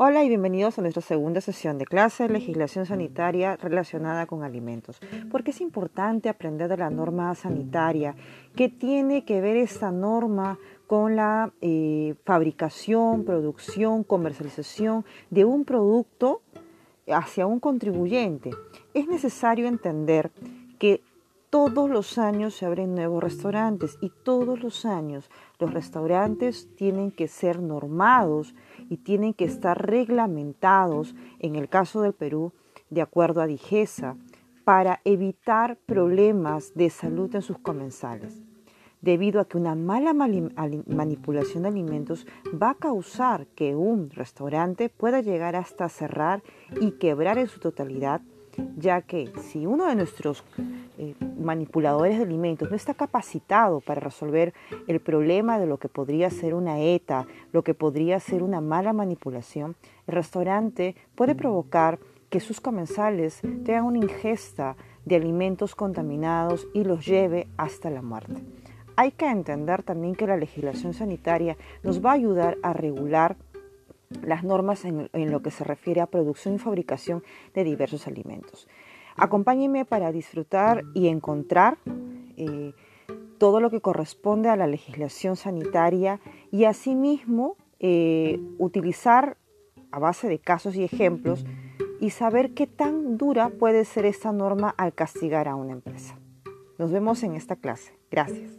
Hola y bienvenidos a nuestra segunda sesión de clase de legislación sanitaria relacionada con alimentos. Porque es importante aprender de la norma sanitaria? ¿Qué tiene que ver esta norma con la eh, fabricación, producción, comercialización de un producto hacia un contribuyente? Es necesario entender que todos los años se abren nuevos restaurantes y todos los años los restaurantes tienen que ser normados y tienen que estar reglamentados, en el caso del Perú, de acuerdo a Digesa, para evitar problemas de salud en sus comensales, debido a que una mala manipulación de alimentos va a causar que un restaurante pueda llegar hasta cerrar y quebrar en su totalidad ya que si uno de nuestros eh, manipuladores de alimentos no está capacitado para resolver el problema de lo que podría ser una ETA, lo que podría ser una mala manipulación, el restaurante puede provocar que sus comensales tengan una ingesta de alimentos contaminados y los lleve hasta la muerte. Hay que entender también que la legislación sanitaria nos va a ayudar a regular las normas en, lo que se refiere a producción y fabricación de diversos alimentos. Acompáñenme para disfrutar y encontrar eh, todo lo que corresponde a la legislación sanitaria y asimismo eh, utilizar a base de casos y ejemplos y saber qué tan dura puede ser esta norma al castigar a una empresa. Nos vemos en esta clase. Gracias.